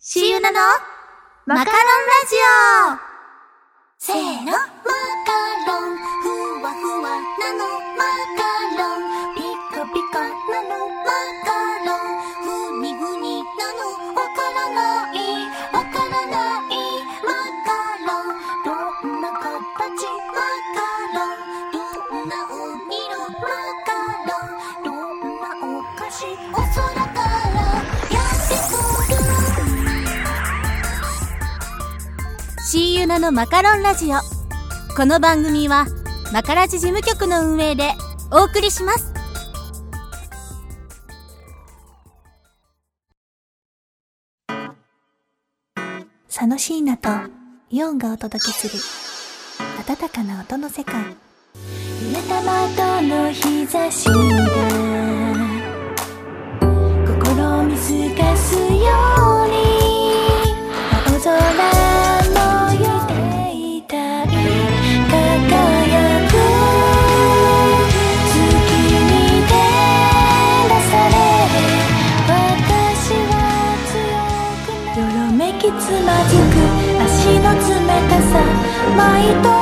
シユナのマカロンラジオ。せーの。C ユナのマカロンラジオ。この番組はマカラジ事務局の運営でお送りします。佐野椎名とイオンがお届けする温かな音の世界。濡れた窓の日差しが心を見透かすよう舞い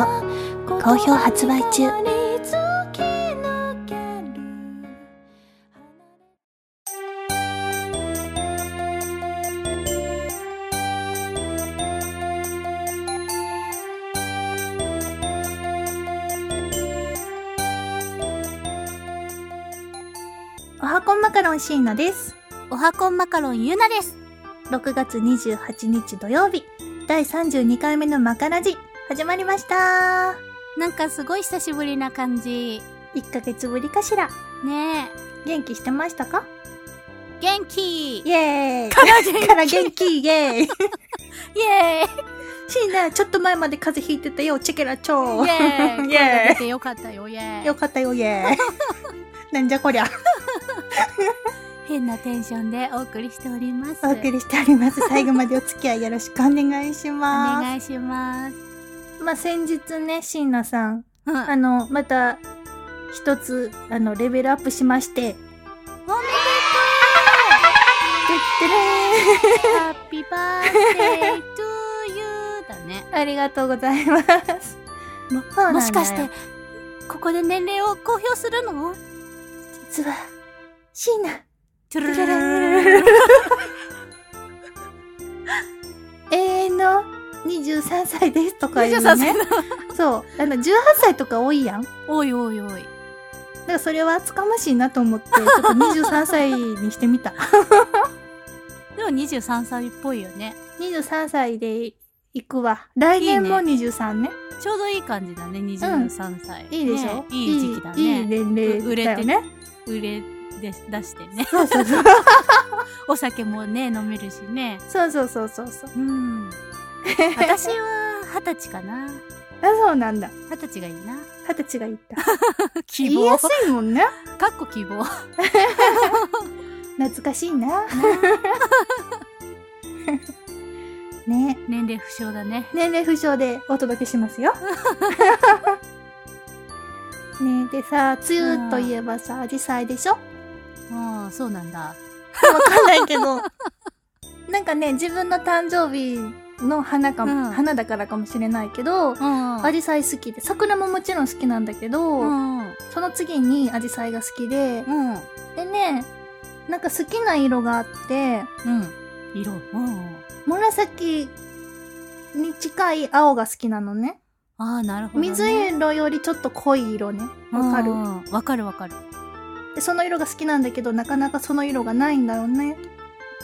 光のもと」好評発売中。おはこんマカロン椎名です。おはこんマカロンゆなです。6月28日土曜日。第32回目のマカラジ始まりました。なんかすごい久しぶりな感じ。1ヶ月ぶりかしら。ね元気してましたか？え元気。イイエーイ。から元気。から元気。イエーイ。エーイ。椎名ちょっと前まで風邪ひいてたよ。チェケラチョイエーイ。イエーイ。てよかったよ。イエーイ。よかったよイエーイ。なんじゃこりゃ。変なテンションでお送りしております。お送りしております。最後までお付き合いよろしくお願いしおます。願いしますまあ先日ね椎名さんうんあのまた一つあのレベルアップしまして。おめてってれでとうハッピーバースデートゥーユーだね。ーありがとうございます。ももしかしてここで年齢を公表するの？実は椎名。トゥルルル歳ですとかいう23ね歳。そう。あの、18歳とか多いやん。だおいおいおいからそれは厚かましいなと思って、ちょっと23歳にしてみた。でも23歳っぽいよね23歳で行くわ。来年も23ね。ちょうどいい感じだね23歳、いいでしょ、ねいい時期だねいいいい年齢う売れてね。売れで出してねそうそうそう。お酒もね飲めるしねそうそうそうそうそう。うん 私は二十歳かなあ、そうなんだ。二十歳がいいな二十歳がいった。希言いやすいもんね。かっこ希望 懐かしいな。ね年齢不詳だね年齢不詳でお届けしますよ。ねでさ、梅雨といえばさ、アジサイでしょ？ああそうなんだわかんないけど。なんかね、自分の誕生日の花かも、うん。花だからかもしれないけど、うんアジサイ好きで、桜ももちろん好きなんだけど、うんその次にアジサイが好きで、うん。でね、なんか好きな色があって、うん。色。うん紫に近い青が好きなのね。ああなるほど、ね、水色よりちょっと濃い色ね。わかる。うんわかるわかる。で、その色が好きなんだけど、なかなかその色がないんだよね。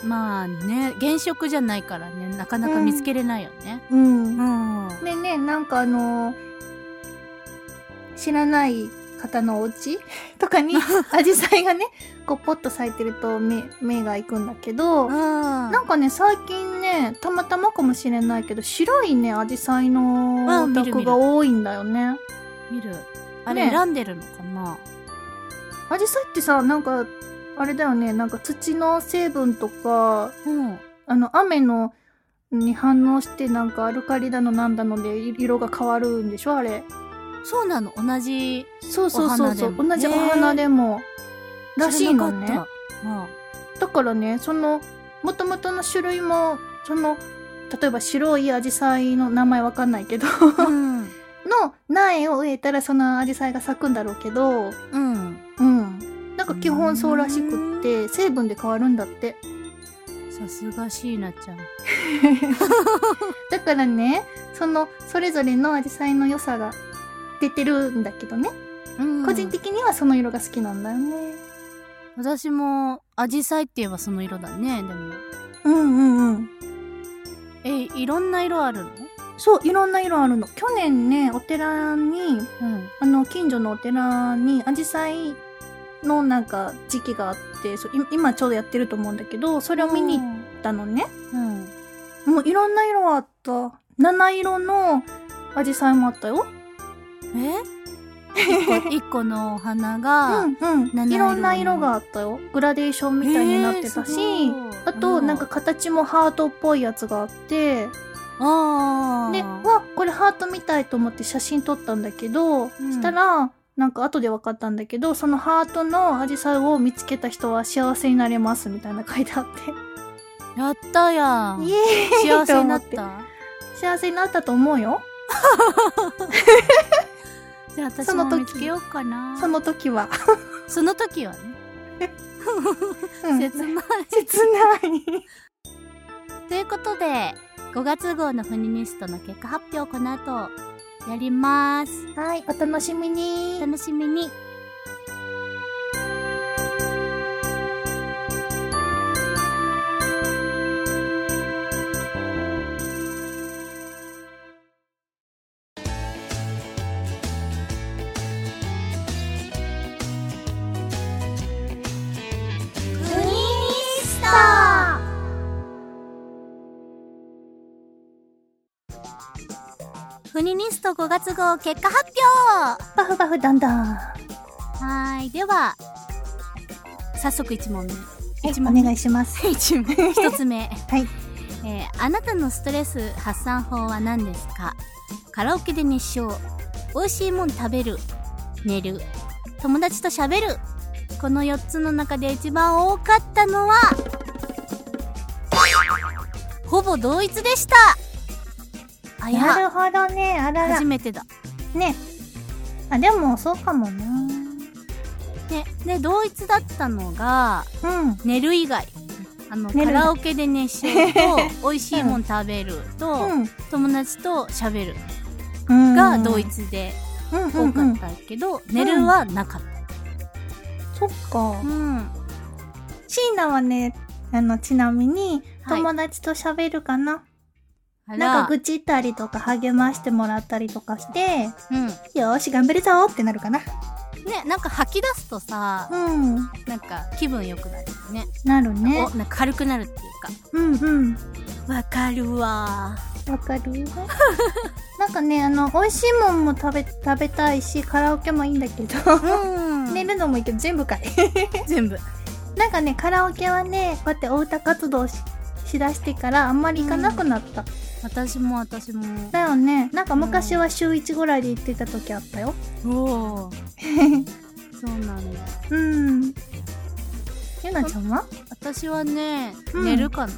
まあね原色じゃないからねなかなか見つけれないよね。うん。うん。でね、なんかあのー知らない方のお家？とかに、アジサイがね、こうポッと咲いてると目、目が行くんだけど、ななんかね、最近ね、たまたまかもしれないけど、白いね、アジサイのあお宅が多いんだよね。見る。あれね。選んでるのかな、アジサイってさ、なんか、あれだよね、なんか土の成分とか、うん。あの、雨の、に反応して、なんかアルカリだのなんだので、い色が変わるんでしょあれ。そうなの？同じそうそうそうそう。同じお花でも。らしいのね。知。らなかった。だからね、その、もともとの種類も、その、例えば白いアジサイの名前わかんないけど、うん。の苗を植えたらそのアジサイが咲くんだろうけど、うん基本そうらしくって、成分で変わるんだって。さすが椎名ちゃん だからね、その、それぞれのアジサイの良さが出てるんだけどね。うん個人的にはその色が好きなんだよね。私もアジサイって言えばその色だねでもうんうんうん。えいろんな色あるの？そう、いろんな色あるの。去年ね、お寺に、うんあの、近所のお寺に、アジサイのなんか時期があって、そ今ちょうどやってると思うんだけど、それを見に行ったのね。うんもういろんな色あった。七色のアジサイもあったよ。え？一個 一個のお花が、うんうん。七色のいろんな色があったよ。グラデーションみたいになってたし、あと、なんか形もハートっぽいやつがあって、ああで、わ、これハートみたいと思って写真撮ったんだけど、んしたら、なんか後で分かったんだけど、そのハートのアジサイを見つけた人は幸せになれますみたいな書いてあって。やったやんイエーイ幸せになった幸せになったと思うよ。じゃあ私も見つけようかなその時は。その時はねうん切ない切ない。ということで5月号のフェミニストの結果発表この後やります。はい、お楽しみに。楽しみにニスト5月号結果発表。バフバフダンダン。はーいでは早速1問目。はい、一問目。お願いします。1問1 つ目。はい。えーあなたのストレス発散法は何ですか？カラオケで熱唱。美味しいもん食べる。寝る。友達と喋る。この4つの中で一番多かったのは？ほぼ同一でしたあなやるほどね、あらら初。めてだね。あ、でも、そうかもな。ねで同一だったのがうん。寝る以外あのカラオケで熱唱と 美味しいもん食べると、うん。友達と喋るうん。が同一でうんうん多うんかったけど、寝るはなかった。そっか。うん。シーナはね、あの、ちなみに、はい友達と喋るかな、あなんか愚痴ったりとか励ましてもらったりとかして、うん。よーし、頑張るぞってなるかな。ね、なんか吐き出すとさ、うん。なんか気分良くなるよね。なるねお、。なんか軽くなるっていうか。うんうん。わかるわわかる？なんかね、あの、美味しいもんも食べ、食べたいし、カラオケもいいんだけど、うん。寝るのもいいけど、全部かい。全部。なんかね、カラオケはね、こうやってお歌活動ししだしてからあんまり行かなくなった。私も私も。だよね。なんか昔は週1ぐらいで行ってた時あったよ。おお。そうなんだ。うん。ゆなちゃんは？私はね、うん寝るかな。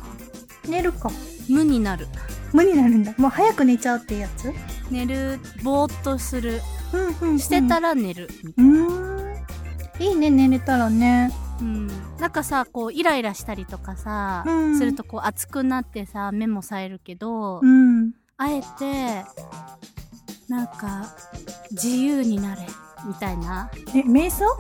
寝るか。無になる。無になるんだ。もう早く寝ちゃうっていうやつ？寝る、ぼーっとする。うんうん、うん。してたら寝る。うーん。いいね、寝れたらね。うん、なんかさこうイライラしたりとかさ、うん。するとこう熱くなってさ目も冴えるけど、うん。あえてなんか自由になれみたいな。え、瞑想？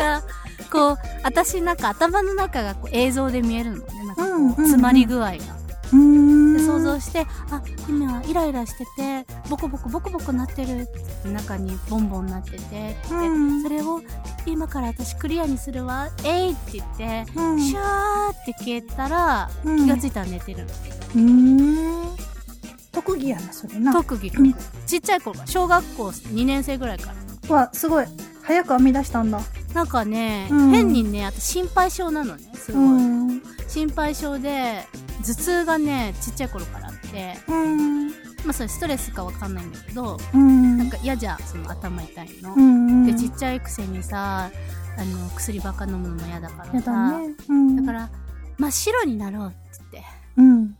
なんかこう私なんか頭の中がこう映像で見えるのね。なんかこう、うんうんうん。詰まり具合がで想像してあ今はイライラしててボコボコボコボコなってる。って中にボンボンなってて。って、うん。それを今から私クリアにするわ。えいって言って、うん。シャーって消えたら、うん。気がついたら寝てる。の、うーん。特技やなそれな。特技うん。ちっちゃい頃小学校2年生ぐらいから。わすごい。早く編み出したんだ。なんかね、うん。変にねあと心配性なのねすうごい、ん。心配性で頭痛がねちっちゃい頃からあってうん。まあそれストレスかわかんないんだけどうん。なんか嫌じゃんその頭痛いの、うん。でちっちゃいくせにさあの薬ばっか飲むのも嫌だからやさだね。うん。だから真っ白になろうって言って。うん。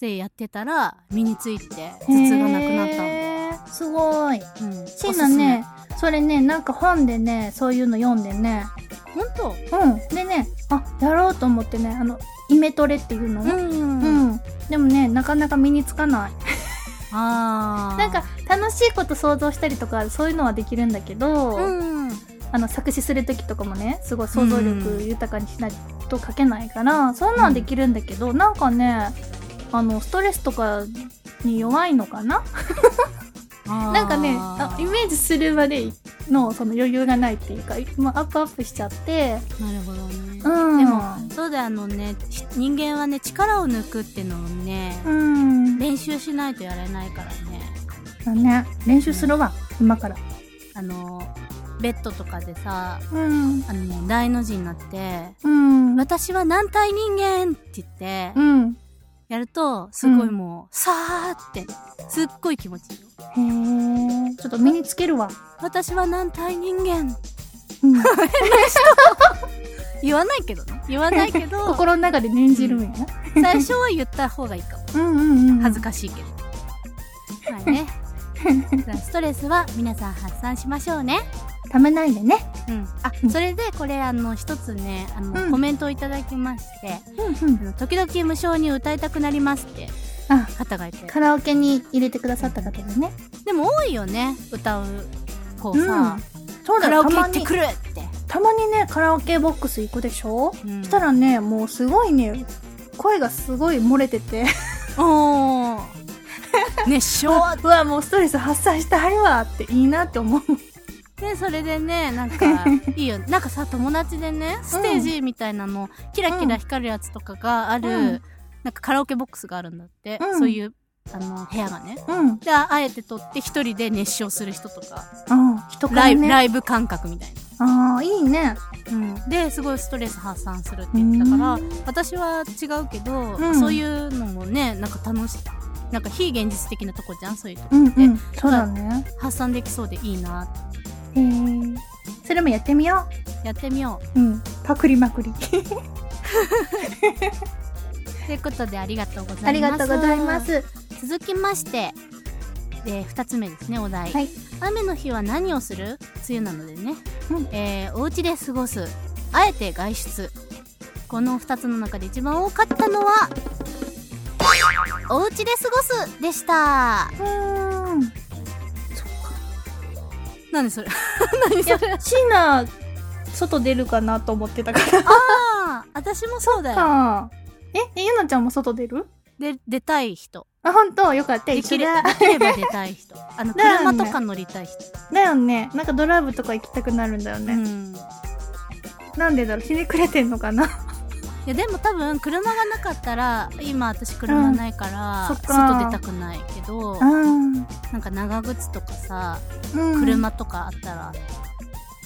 でやってたら身について頭痛がなくなったの、すごい。うん、シーナねそれねなんか本でねそういうの読んでねほんとうん。でねあやろうと思ってねあのイメトレっていうの？うん、うん、でもねなかなか身につかない。ああ なんか楽しいこと想像したりとかそういうのはできるんだけど、うんあの作詞する時とかもねすごい想像力豊かにしないと書けないから、そういうのはできるんだけど、なんかねあのストレスとかに弱いのかな？なんかねあイメージするまでのその余裕がないっていうか、まあ、アップアップしちゃって。なるほどね、うん。でもそうだよあのねひ人間はね力を抜くっていうのをね、うん。練習しないとやれないからね。だね。練習するわ、今から。あのベッドとかでさうん。あのね大の字になってうん。私は軟体人間って言ってうんやるとすごいもう、さーってすっごい気持ちいいよ。へえちょっと身につけるわ、私は軟体人間。うん、言わないけどね。言わないけど 心の中で念じるんや。な、最初は言った方がいいかも。うんうんうん恥ずかしいけど、はいね。じゃあストレスは皆さん発散しましょうねためないでね。うん。あ、うん。それでこれあの一つねあの、うん。コメントをいただきまして。うんうん時々無償に歌いたくなりますってあ方がいて。カラオケに入れてくださった方でね。でも多いよね歌う子さ、そうカラオケ行ってくるって、たまにねカラオケボックス行くでしょ、うん。したらねもうすごいね声がすごい漏れてて。おー。熱唱。うわもうストレス発散してはるわっていいなって思うでそれでねなんか いいよ。なんかさ友達でねステージみたいなの、キラキラ光るやつとかがある、うん。なんかカラオケボックスがあるんだって、うん。そういうあの部屋がね。うん。でああえて撮って一人で熱唱する人とか。あ人からライブね。ライブ感覚みたいああいいね。な、うん、ですごいストレス発散するって言ってたから私は違うけど、うん。そういうのもねなんか楽しい。なんか非現実的なとこじゃんそういうとこって、うんうん。そうだね。発散できそうでいいなへえそれもやってみよやってみよう。ううん。パクリまくり。ということでありがとうございます。ありがとうございます。続きましてで2つ目ですねお題、はい。雨の日は何をする？梅雨なのでね、うん。えーお家で過ごす。あえて外出。この2つの中で一番多かったのはお家で過ごすでした。うーん何それ？何いやそれシーナ外出るかなと思ってたから。ああ私もそうだよ。あええゆなちゃんも外出る？で出たい人。あ本当？よかった。できれできれば出たい人。あのだよね。車とか乗りたい人、だよね。なんかドライブとか行きたくなるんだよね、うん。なんでだろう？ひねくれてんのかな？いやでも多分車がなかったら今私車ないから、外出たくないけどうん。なんか長靴とかさうん。車とかあったら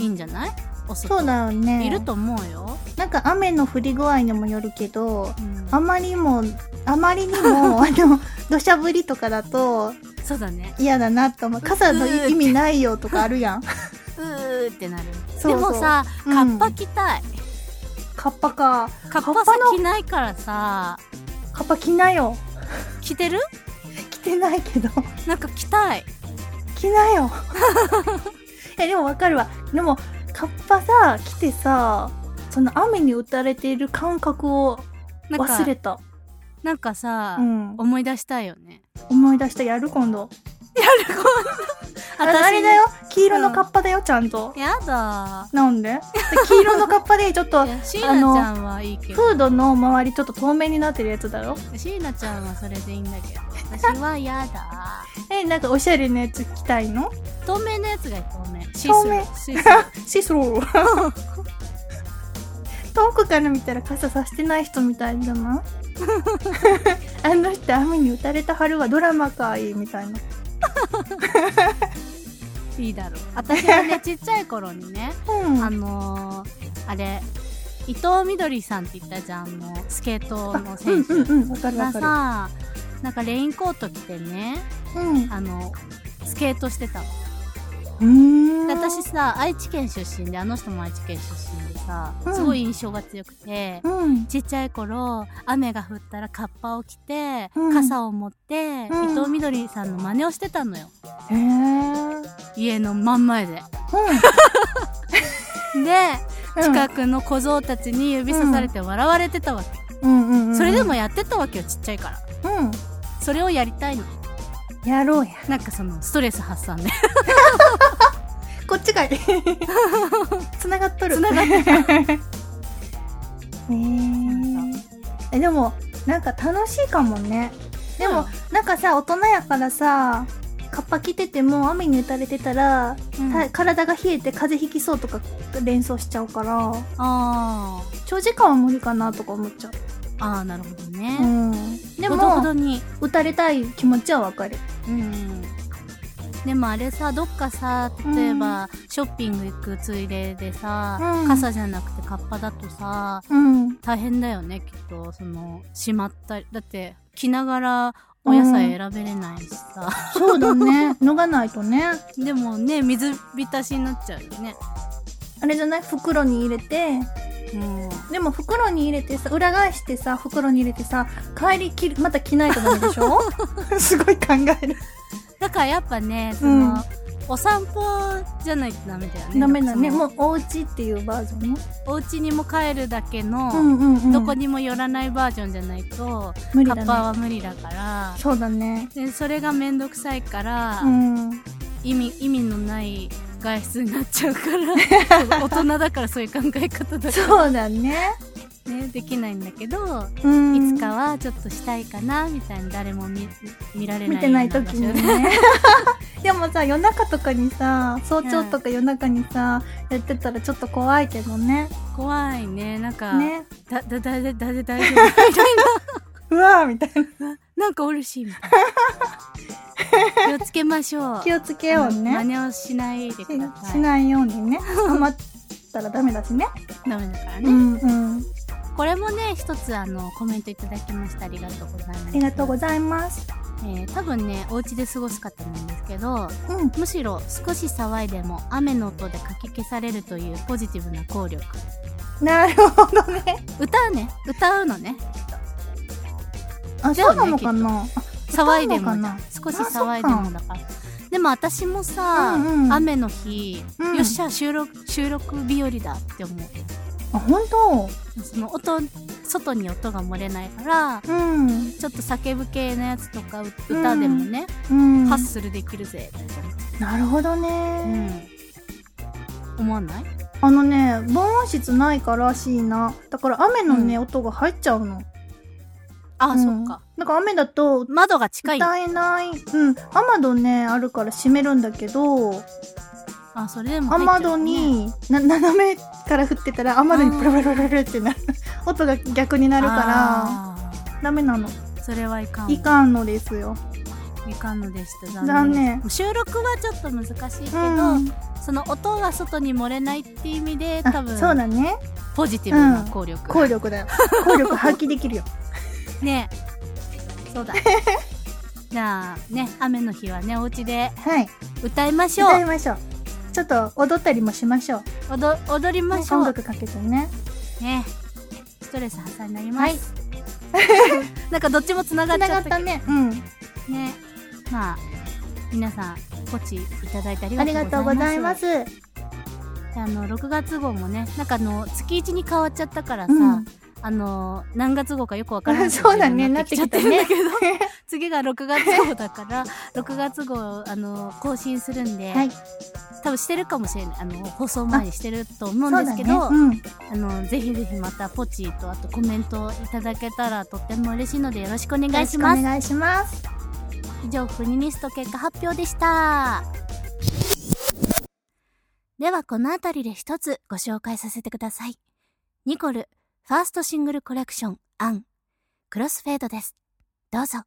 いいんじゃない？そうだよね。いると思うよ、なんか雨の降り具合にもよるけどうん。あまりもあまりにも あの土砂降りとかだとそうだね。嫌だなと思う。傘の意味ないよとかあるやん。うーってなる。でもさカうん。ッパ着たい、カッパか。カッパさ着ないからさカッパ着なよ。着てる？着てないけど。なんか着たい。着なよ。いやでもわかるわ。でもカッパさ着てさその雨に打たれている感覚を忘れた。なんかさ、うん、思い出したいよね。思い出した。やる今度。ああれだよ。黄色のカッパだよちゃんと。やだ。なんで？で 黄色のカッパでちょっといや椎名ちゃんはいいけど。フードの周りちょっと透明になってるやつだろ？椎名ちゃんはそれでいいんだけど。私はやだ。えなんかおしゃれなやつ着たいの？透明なやつがいい透明。シスル シスロー。遠くから見たら傘さしてない人みたいじゃない？あの人雨に打たれた春はドラマかいいみたいないいだろう。私はね ちっちゃい頃にねうん。あのー、あれ伊藤みどりさんって言ったじゃんあのスケートのうん選手。うんうんがかさなんかレインコート着てねるうん。あのスケートしてたの私さ愛知県出身であの人も愛知県出身でさうん。すごい印象が強くて、うん。ちっちゃい頃雨が降ったらカッパを着て、うん。傘を持って、うん。伊藤みどりさんの真似をしてたのよ。家の真ん前で。でうん。近くの小僧たちに指さされて笑われてたわけ、うんうんうんそれでもやってたわけよちっちゃいから。うん。それをやりたいの。やろうや。なんかそのストレス発散ね こっちかい。つながっとる。つながってた え。でもなんか楽しいかもね。でも、なんかさ大人やからさカッパ着てても雨に打たれてたら、うん。た体が冷えて風邪ひきそうとか連想しちゃうからあ長時間は無理かなとか思っちゃう、ーあーなるほどね、うん、でほどほもどに。打たれたい気持ちはわかる。うんでもあれさどっかさ例えば、ショッピング行くついででさ、うん。傘じゃなくてカッパだとさうん。大変だよねきっと。そのしまったり。だって着ながらお野菜選べれないしさ、そうだね。脱がないとね。でもね水浸しになっちゃうよね。あれじゃない？袋に入れて。うん。でも袋に入れてさ裏返してさ袋に入れてさ帰りきるまた着ないとダメでしょ？すごい考えるだからやっぱねその、うんお散歩じゃないとダメだよねダメだね。もうお家っていうバージョンね。お家にも帰るだけの、うんうんうん。どこにも寄らないバージョンじゃないと、無理だカッパねは無理だから。そうだね。でそれがめんどくさいから、うん。意味意味のない外出になっちゃうから 大人だからそういう考え方だかそうだね。らねできないんだけど、うん。いつかはちょっとしたいかなみたいな誰も見見られない見てない時にね。でもさ夜中とかにさ早朝とか夜中にさやってたらちょっと怖いけどね。怖いね。なんか、ね。だだだだだだ大丈夫みたい うわーみたいな。ななんかおるしみたいな。気をつけましょう。気をつけよう真ね似をしないでください。ししないようにね。余ったらダメだしね。ダメだからね、うんうんこれもね一つあのコメントいただきました。ありがとうございます。ありがとうございます。えー多分ねお家で過ごす方なんですけどうん。むしろ少し騒いでも雨の音でかき消されるというポジティブな効力。なるほどね。歌うね。歌うのね。あそうなのかな？騒いでも少し騒いでもだから。でも私もさ、うんうん。雨の日、うん。よっしゃ収録収録日和だって思うあ本当。その音外に音が漏れないからうん。ちょっと叫ぶ系のやつとかう歌でもね、うん。ハッスルできるぜな。るほど思ね、う、うん、思わない？あのね防音室ないからしいな。だから雨のね、うん。音が入っちゃうの。あ、うん。そっか。なんか雨だと窓が近い。歌えない。うん。雨戸ねあるから閉めるんだけどあそれでもね。にな斜めから降ってたら雨戸にプルプルプルプルってなる。音が逆になるからあダメなの。ーそれはいかん。いかんのですよ。いかんのでした残念。収録はちょっと難しいけど、うん。その音が外に漏れないっていう意味であ多分そうだね。ポジティブな効力、効力だよ。効力発揮できるよ。ね。そうだ。じゃあね雨の日はねお家ではい。歌いましょ歌いうましょうちょっと踊ったりもしましょう。踊踊りましょう。音楽かけてね。ね。ストレス発散になります、なんかどっちもつながっちゃっけど。繋がったたね。うん。ね。まあ皆さんポチいただいてありあがとうございまざいます。すあの6月号もねなんかあの月1に変わっちゃったからさ、うん。あのー何月号かよくわからない そうだね。なってきてるんだけど、次が6月号だから、6月号、あのー更新するんで、はい。多分してるかもしれない。あの、放送前にしてると思うん。ですけど、うん。あの、ぜひぜひまたポチとあとコメントいただけたらとっても嬉しいのでよろしくお願いします。お願いします。以上、フニニスト結果発表でした。では、このあたりで一つご紹介させてください。ニコル、ファーストシングルコレクション、アン、クロスフェードです。どうぞ。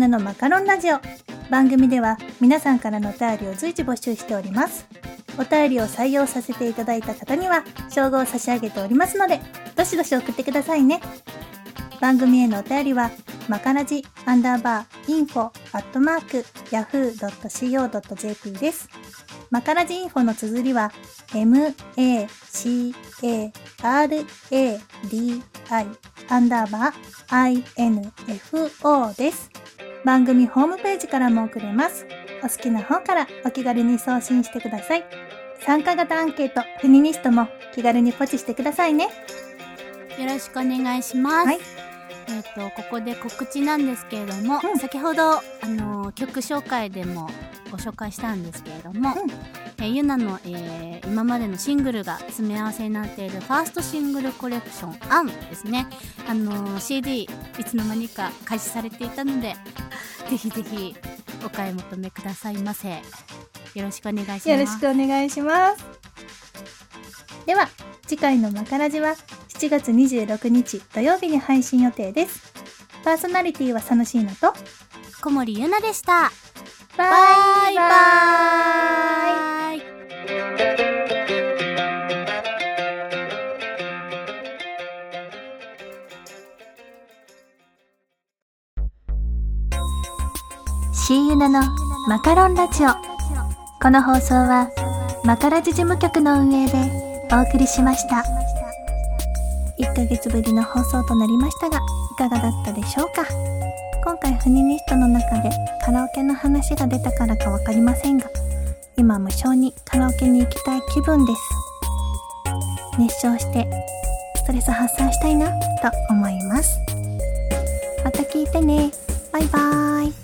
ナのマカロンラジオ。番組では皆さんからのお便りを随時募集しております。お便りを採用させていただいた方には、称号を差し上げておりますので、どしどし送ってくださいね。番組へのお便りは、マカラジアンダーバーインフォアットマーク yahoo.co.jp です。マカラジインフォの綴りは、m-a-c-a-r-a-d-i アンダーバー info です。番組ホームページからも送れます。お好きな方からお気軽に送信してください。参加型アンケート、フェニニストも気軽にポチしてくださいね。よろしくお願いします。はいえっ、と、ここで告知なんですけれども、うん。先ほど、あのー曲紹介でもご紹介したんですけれども、うん。えーゆなの、えー今までのシングルが詰め合わせになっているファーストシングルコレクション「アン」ですね、あのー CD いつの間にか開始されていたのでぜひぜひお買い求めくださいませ。よろしくお願いします。よろしくお願いします。では、次回のマカラジは7月26日土曜日に配信予定です。パーソナリティはサノシーナと、小森ゆなでした。ババイバイナのマカロンラジオ。この放送はマカラジ事務局の運営でお送りしました。1ヶ月ぶりの放送となりましたが、いかがだったでしょうか？今回フニニストの中でカラオケの話が出たからかわかりませんが、今無性にカラオケに行きたい気分です。熱唱してストレス発散したいなと思います。また聞いてね。バイバーイ。